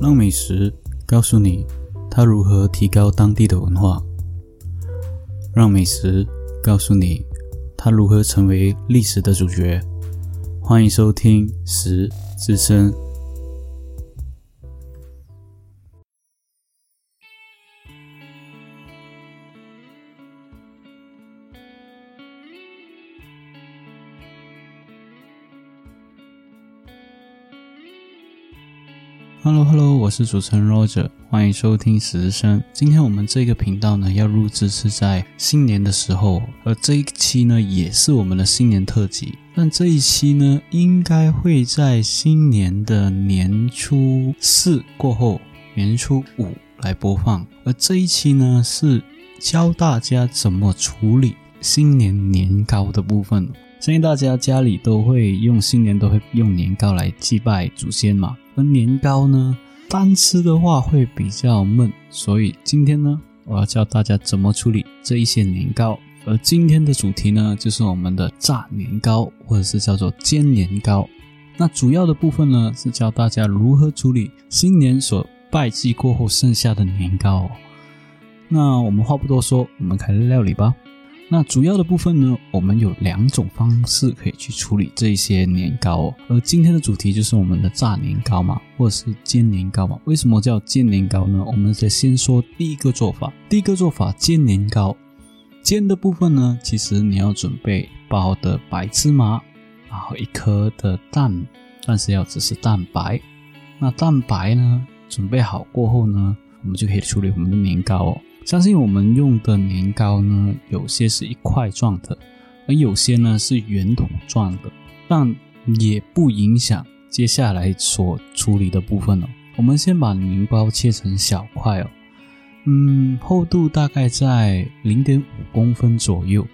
让美食告诉你它如何提高当地的文化，让美食告诉你它如何成为历史的主角。欢迎收听《食之声》。Hello，Hello，我是主持人 Roger，欢迎收听史之声。今天我们这个频道呢，要录制是在新年的时候，而这一期呢，也是我们的新年特辑。但这一期呢，应该会在新年的年初四过后，年初五来播放。而这一期呢，是教大家怎么处理新年年糕的部分。相信大家家里都会用新年都会用年糕来祭拜祖先嘛。而年糕呢，单吃的话会比较闷，所以今天呢，我要教大家怎么处理这一些年糕。而今天的主题呢，就是我们的炸年糕，或者是叫做煎年糕。那主要的部分呢，是教大家如何处理新年所拜祭过后剩下的年糕。那我们话不多说，我们开始料理吧。那主要的部分呢，我们有两种方式可以去处理这一些年糕哦。而今天的主题就是我们的炸年糕嘛，或者是煎年糕嘛。为什么叫煎年糕呢？我们再先说第一个做法。第一个做法煎年糕，煎的部分呢，其实你要准备包的白芝麻，然后一颗的蛋，但是要只是蛋白。那蛋白呢，准备好过后呢，我们就可以处理我们的年糕哦。相信我们用的年糕呢，有些是一块状的，而有些呢是圆筒状的，但也不影响接下来所处理的部分哦。我们先把年糕切成小块哦，嗯，厚度大概在零点五公分左右。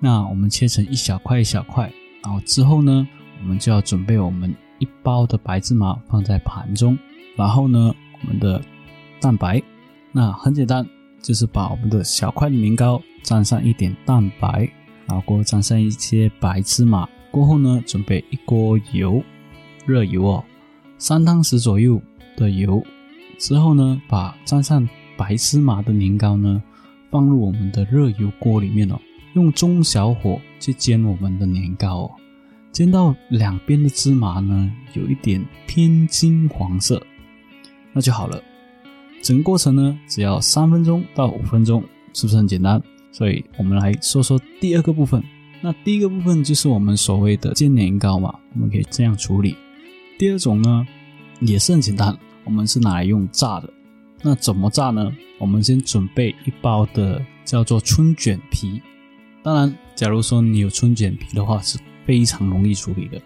那我们切成一小块一小块，然后之后呢，我们就要准备我们一包的白芝麻放在盘中，然后呢，我们的蛋白，那很简单。就是把我们的小块的年糕沾上一点蛋白，然后过后沾上一些白芝麻，过后呢，准备一锅油，热油哦，三汤匙左右的油，之后呢，把沾上白芝麻的年糕呢放入我们的热油锅里面哦，用中小火去煎我们的年糕哦，煎到两边的芝麻呢有一点偏金黄色，那就好了。整个过程呢，只要三分钟到五分钟，是不是很简单？所以我们来说说第二个部分。那第一个部分就是我们所谓的煎年糕嘛，我们可以这样处理。第二种呢，也是很简单，我们是拿来用炸的。那怎么炸呢？我们先准备一包的叫做春卷皮。当然，假如说你有春卷皮的话，是非常容易处理的。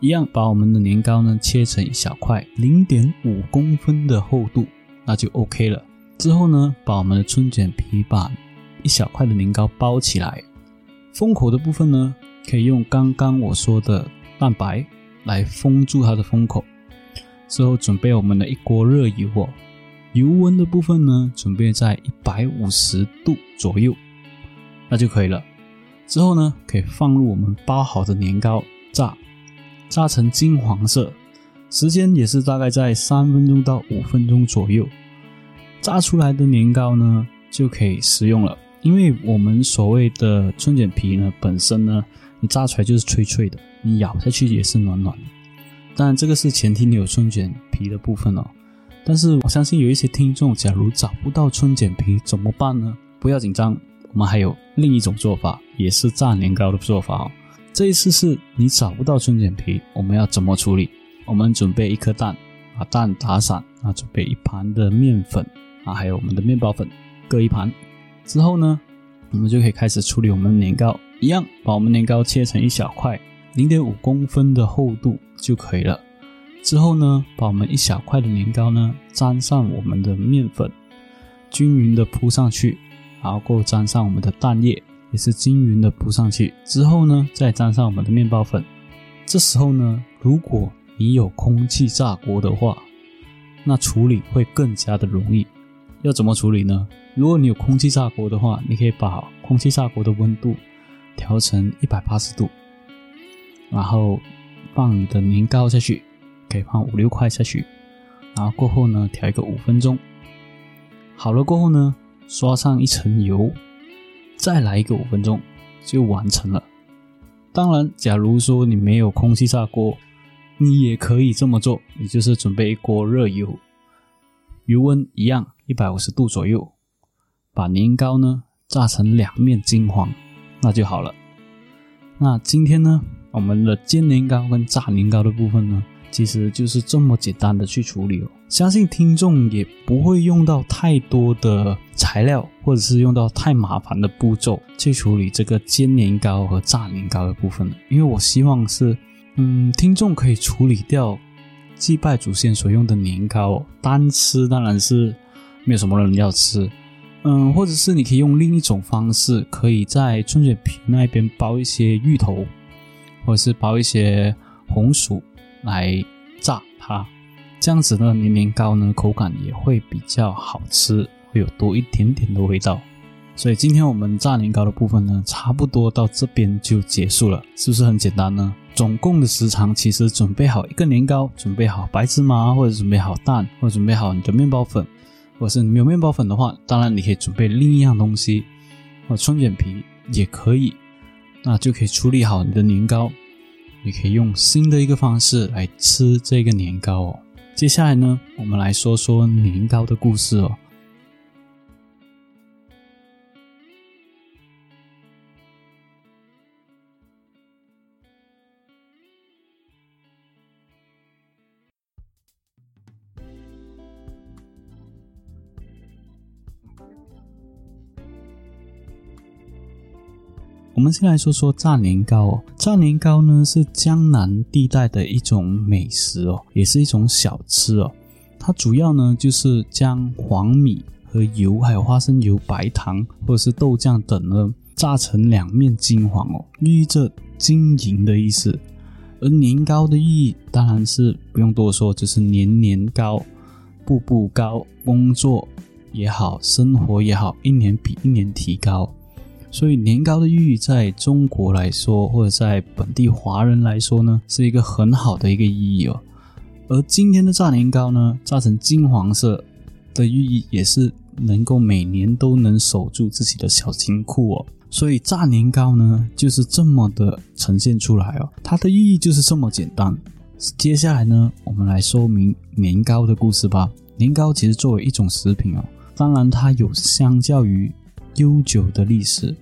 一样把我们的年糕呢切成一小块，零点五公分的厚度。那就 OK 了。之后呢，把我们的春卷皮把一小块的年糕包起来。封口的部分呢，可以用刚刚我说的蛋白来封住它的封口。之后准备我们的一锅热油哦，油温的部分呢，准备在一百五十度左右，那就可以了。之后呢，可以放入我们包好的年糕炸，炸成金黄色。时间也是大概在三分钟到五分钟左右，炸出来的年糕呢就可以食用了。因为我们所谓的春卷皮呢，本身呢，你炸出来就是脆脆的，你咬下去也是暖暖的。当然，这个是前提你有春卷皮的部分哦。但是我相信有一些听众，假如找不到春卷皮怎么办呢？不要紧张，我们还有另一种做法，也是炸年糕的做法哦。这一次是你找不到春卷皮，我们要怎么处理？我们准备一颗蛋，把蛋打散，啊，准备一盘的面粉，啊，还有我们的面包粉，各一盘。之后呢，我们就可以开始处理我们的年糕，一样把我们年糕切成一小块，零点五公分的厚度就可以了。之后呢，把我们一小块的年糕呢，沾上我们的面粉，均匀的铺上去，然后过沾上我们的蛋液，也是均匀的铺上去。之后呢，再沾上我们的面包粉。这时候呢，如果你有空气炸锅的话，那处理会更加的容易。要怎么处理呢？如果你有空气炸锅的话，你可以把空气炸锅的温度调成一百八十度，然后放你的年糕下去，可以放五六块下去，然后过后呢调一个五分钟，好了过后呢刷上一层油，再来一个五分钟就完成了。当然，假如说你没有空气炸锅，你也可以这么做，你就是准备一锅热油，油温一样一百五十度左右，把年糕呢炸成两面金黄，那就好了。那今天呢，我们的煎年糕跟炸年糕的部分呢？其实就是这么简单的去处理哦，相信听众也不会用到太多的材料，或者是用到太麻烦的步骤去处理这个煎年糕和炸年糕的部分因为我希望是，嗯，听众可以处理掉祭拜祖先所用的年糕，单吃当然是没有什么人要吃，嗯，或者是你可以用另一种方式，可以在春卷皮那边包一些芋头，或者是包一些红薯。来炸它，这样子呢，年年糕呢口感也会比较好吃，会有多一点点的味道。所以今天我们炸年糕的部分呢，差不多到这边就结束了，是不是很简单呢？总共的时长其实准备好一个年糕，准备好白芝麻，或者准备好蛋，或者准备好你的面包粉，或者是没有面包粉的话，当然你可以准备另一样东西，或春卷皮也可以，那就可以处理好你的年糕。你可以用新的一个方式来吃这个年糕哦。接下来呢，我们来说说年糕的故事哦。我们先来说说炸年糕哦。炸年糕呢是江南地带的一种美食哦，也是一种小吃哦。它主要呢就是将黄米和油，还有花生油、白糖或者是豆酱等呢炸成两面金黄哦，寓意着金银的意思。而年糕的意义当然是不用多说，就是年年高、步步高，工作也好，生活也好，一年比一年提高。所以年糕的寓意，在中国来说，或者在本地华人来说呢，是一个很好的一个意义哦。而今天的炸年糕呢，炸成金黄色的寓意，也是能够每年都能守住自己的小金库哦。所以炸年糕呢，就是这么的呈现出来哦，它的寓意就是这么简单。接下来呢，我们来说明年糕的故事吧。年糕其实作为一种食品哦，当然它有相较于。悠久的历史，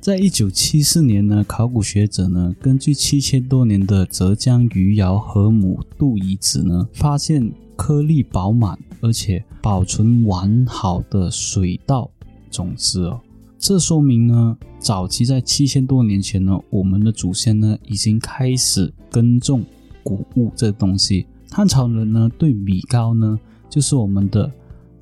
在一九七四年呢，考古学者呢根据七千多年的浙江余姚河姆渡遗址呢，发现颗粒饱满而且保存完好的水稻种子哦。这说明呢，早期在七千多年前呢，我们的祖先呢已经开始耕种谷物这东西。汉朝人呢对米糕呢，就是我们的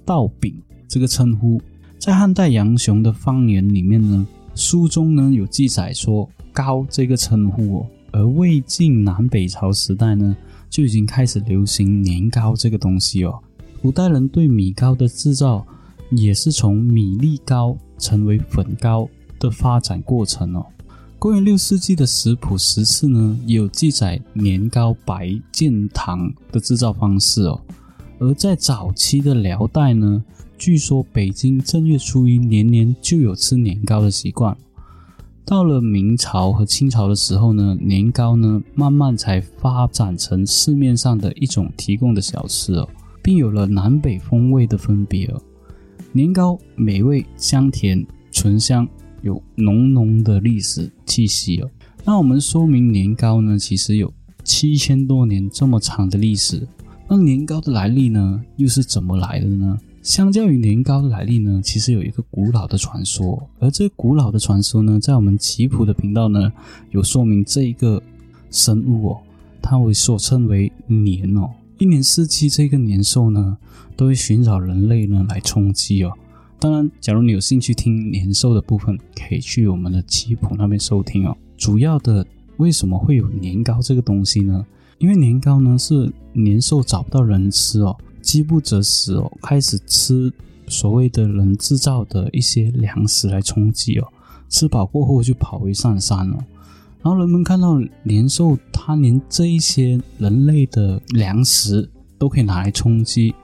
稻饼这个称呼。在汉代杨雄的方言里面呢，书中呢有记载说“糕”这个称呼哦，而魏晋南北朝时代呢就已经开始流行年糕这个东西哦。古代人对米糕的制造也是从米粒糕成为粉糕的发展过程哦。公元六世纪的食谱十次呢也有记载年糕白建糖的制造方式哦，而在早期的辽代呢。据说北京正月初一年年就有吃年糕的习惯。到了明朝和清朝的时候呢，年糕呢慢慢才发展成市面上的一种提供的小吃哦，并有了南北风味的分别哦。年糕美味香甜醇香，有浓浓的历史气息哦。那我们说明年糕呢，其实有七千多年这么长的历史。那年糕的来历呢，又是怎么来的呢？相较于年糕的来历呢，其实有一个古老的传说，而这古老的传说呢，在我们吉普的频道呢，有说明这一个生物哦，它会所称为年哦，一年四季这个年兽呢，都会寻找人类呢来充饥哦。当然，假如你有兴趣听年兽的部分，可以去我们的吉普那边收听哦。主要的为什么会有年糕这个东西呢？因为年糕呢是年兽找不到人吃哦。饥不择食哦，开始吃所谓的人制造的一些粮食来充饥哦。吃饱过后就跑回上山了。然后人们看到年兽，它连这一些人类的粮食都可以拿来充饥，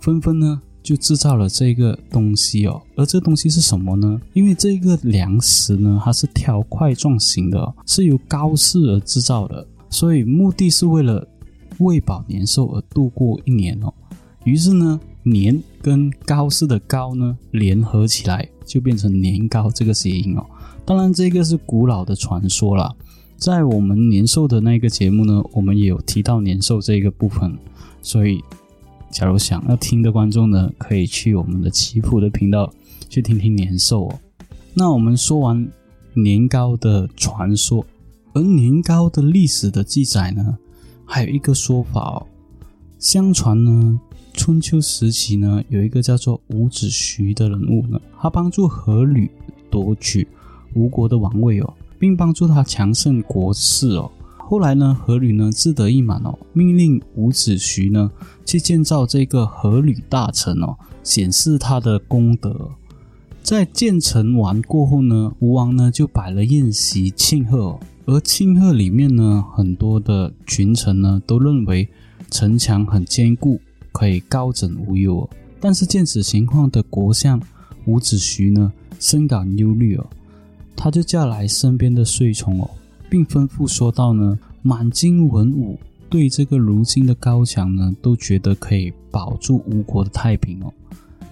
纷纷呢就制造了这个东西哦。而这个东西是什么呢？因为这个粮食呢，它是条块状型的，是由高氏而制造的，所以目的是为了喂饱年兽而度过一年哦。于是呢，年跟高氏的高呢联合起来，就变成年糕这个谐音哦。当然，这个是古老的传说啦。在我们年兽的那个节目呢，我们也有提到年兽这个部分，所以假如想要听的观众呢，可以去我们的祈福的频道去听听年兽哦。那我们说完年糕的传说，而年糕的历史的记载呢，还有一个说法哦。相传呢，春秋时期呢，有一个叫做伍子胥的人物呢，他帮助阖闾夺取吴国的王位哦。并帮助他强盛国势哦。后来呢，阖闾呢自得意满哦，命令伍子胥呢去建造这个阖闾大城哦，显示他的功德。在建成完过后呢，吴王呢就摆了宴席庆贺，而庆贺里面呢，很多的群臣呢都认为城墙很坚固，可以高枕无忧哦。但是见此情况的国相伍子胥呢，深感忧虑哦。他就叫来身边的随从哦，并吩咐说道呢：“满京文武对这个如今的高墙呢，都觉得可以保住吴国的太平哦。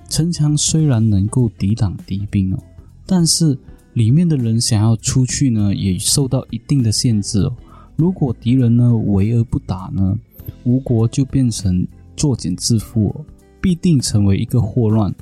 城墙虽然能够抵挡敌兵哦，但是里面的人想要出去呢，也受到一定的限制哦。如果敌人呢围而不打呢，吴国就变成作茧自缚，必定成为一个祸乱。”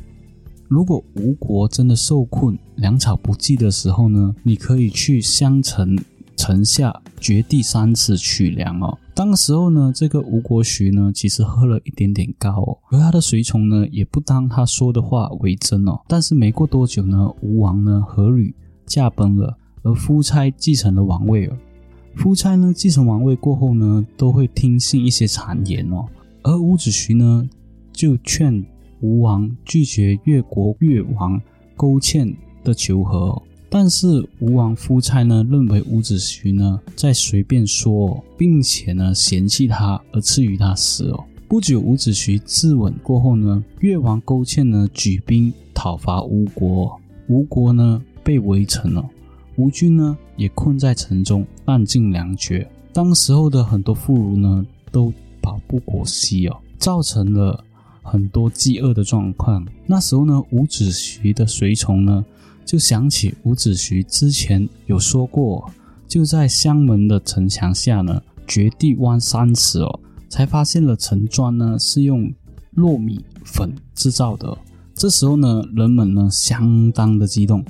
如果吴国真的受困、粮草不济的时候呢，你可以去襄城城下掘地三尺取粮哦。当时候呢，这个吴国胥呢，其实喝了一点点高哦，而他的随从呢，也不当他说的话为真哦。但是没过多久呢，吴王呢，阖闾驾崩了，而夫差继承了王位哦。夫差呢，继承王位过后呢，都会听信一些谗言哦，而伍子胥呢，就劝。吴王拒绝越国越王勾践的求和，但是吴王夫差呢认为伍子胥呢在随便说，并且呢嫌弃他而赐予他死哦。不久，伍子胥自刎过后呢，越王勾践呢举兵讨伐吴国，吴国呢被围城了，吴军呢也困在城中，弹尽粮绝。当时候的很多妇孺呢都饱不果惜哦，造成了。很多饥饿的状况。那时候呢，伍子胥的随从呢，就想起伍子胥之前有说过，就在乡门的城墙下呢，掘地挖三尺哦，才发现了城砖呢是用糯米粉制造的。这时候呢，人们呢相当的激动，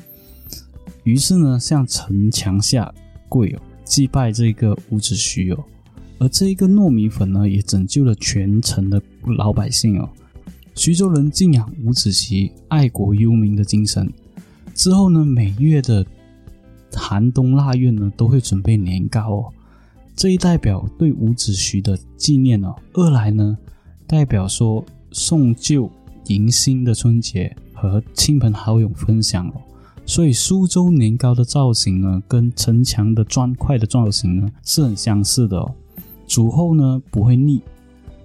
于是呢向城墙下跪哦，祭拜这个伍子胥哦。而这一个糯米粉呢，也拯救了全城的老百姓哦。徐州人敬仰伍子胥爱国忧民的精神，之后呢，每月的寒冬腊月呢，都会准备年糕哦。这一代表对伍子胥的纪念哦。二来呢，代表说送旧迎新的春节和亲朋好友分享哦。所以苏州年糕的造型呢，跟城墙的砖块的造型呢，是很相似的哦。煮后呢不会腻，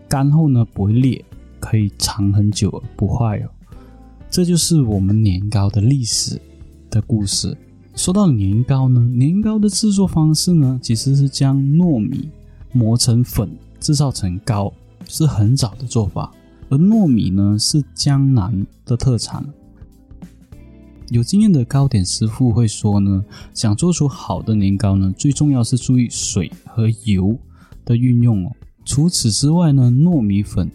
干后呢不会裂。可以藏很久而不坏哦，这就是我们年糕的历史的故事。说到年糕呢，年糕的制作方式呢，其实是将糯米磨成粉，制造成糕，是很早的做法。而糯米呢，是江南的特产。有经验的糕点师傅会说呢，想做出好的年糕呢，最重要是注意水和油的运用哦。除此之外呢，糯米粉。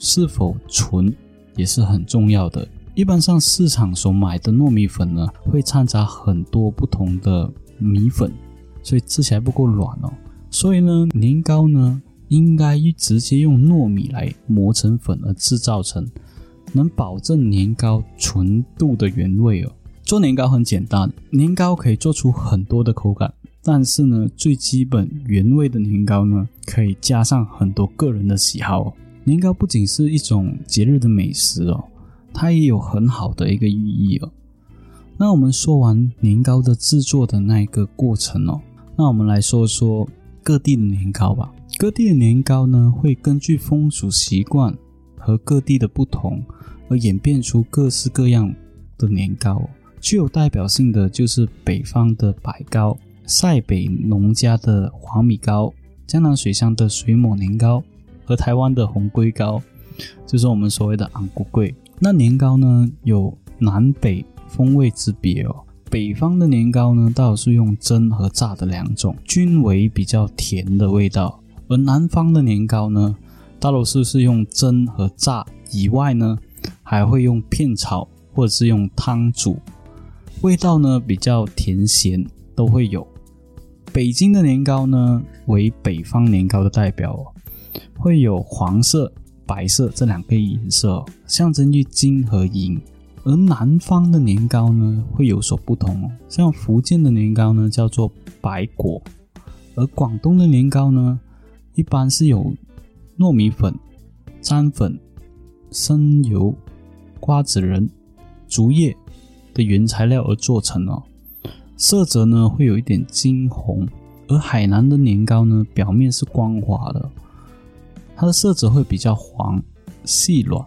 是否纯也是很重要的。一般上市场所买的糯米粉呢，会掺杂很多不同的米粉，所以吃起来不够软哦。所以呢，年糕呢应该直接用糯米来磨成粉而制造成，能保证年糕纯度的原味哦。做年糕很简单，年糕可以做出很多的口感，但是呢，最基本原味的年糕呢，可以加上很多个人的喜好哦。年糕不仅是一种节日的美食哦，它也有很好的一个寓意哦。那我们说完年糕的制作的那一个过程哦，那我们来说说各地的年糕吧。各地的年糕呢，会根据风俗习惯和各地的不同，而演变出各式各样的年糕。具有代表性的就是北方的白糕、塞北农家的黄米糕、江南水乡的水抹年糕和台湾的红龟糕，就是我们所谓的昂古贵。那年糕呢，有南北风味之别哦。北方的年糕呢，倒是用蒸和炸的两种，均为比较甜的味道。而南方的年糕呢，大多数是用蒸和炸以外呢，还会用片炒或者是用汤煮，味道呢比较甜咸都会有。北京的年糕呢为北方年糕的代表，会有黄色、白色这两个颜色，象征于金和银。而南方的年糕呢会有所不同哦，像福建的年糕呢叫做白果，而广东的年糕呢。一般是有糯米粉、粘粉、生油、瓜子仁、竹叶的原材料而做成哦，色泽呢会有一点金红，而海南的年糕呢表面是光滑的，它的色泽会比较黄、细软。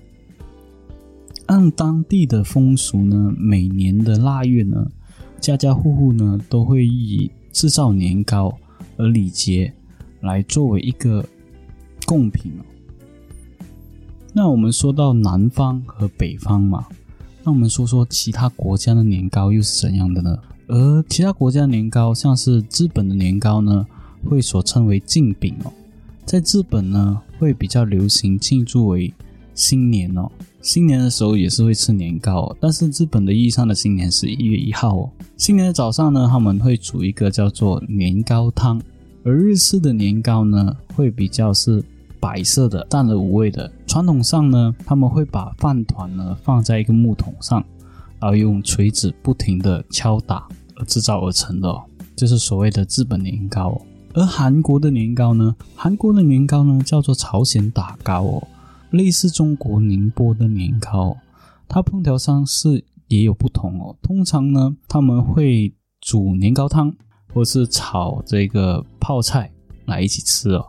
按当地的风俗呢，每年的腊月呢，家家户户呢都会以制造年糕而礼节。来作为一个贡品。那我们说到南方和北方嘛，那我们说说其他国家的年糕又是怎样的呢？而其他国家年糕，像是日本的年糕呢，会所称为镜饼哦。在日本呢，会比较流行庆祝为新年哦。新年的时候也是会吃年糕，但是日本的意义上的新年是一月一号哦。新年的早上呢，他们会煮一个叫做年糕汤。而日式的年糕呢，会比较是白色的，淡而无味的。传统上呢，他们会把饭团呢放在一个木桶上，然后用锤子不停的敲打制造而成的，就是所谓的日本年糕。而韩国的年糕呢，韩国的年糕呢叫做朝鲜打糕哦，类似中国宁波的年糕，它烹调方式也有不同哦。通常呢，他们会煮年糕汤。或是炒这个泡菜来一起吃哦。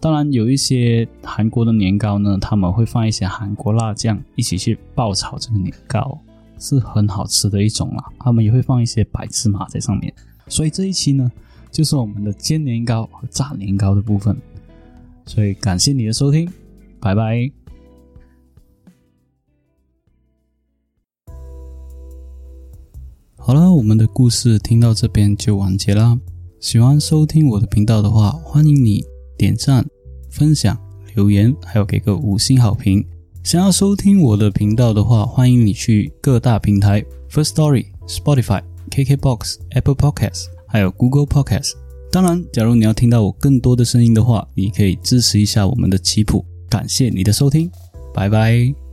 当然，有一些韩国的年糕呢，他们会放一些韩国辣酱一起去爆炒这个年糕，是很好吃的一种啦。他们也会放一些白芝麻在上面。所以这一期呢，就是我们的煎年糕和炸年糕的部分。所以感谢你的收听，拜拜。好了，我们的故事听到这边就完结啦。喜欢收听我的频道的话，欢迎你点赞、分享、留言，还有给个五星好评。想要收听我的频道的话，欢迎你去各大平台：First Story、Spotify、KKBox、Apple Podcasts，还有 Google Podcasts。当然，假如你要听到我更多的声音的话，你可以支持一下我们的棋谱。感谢你的收听，拜拜。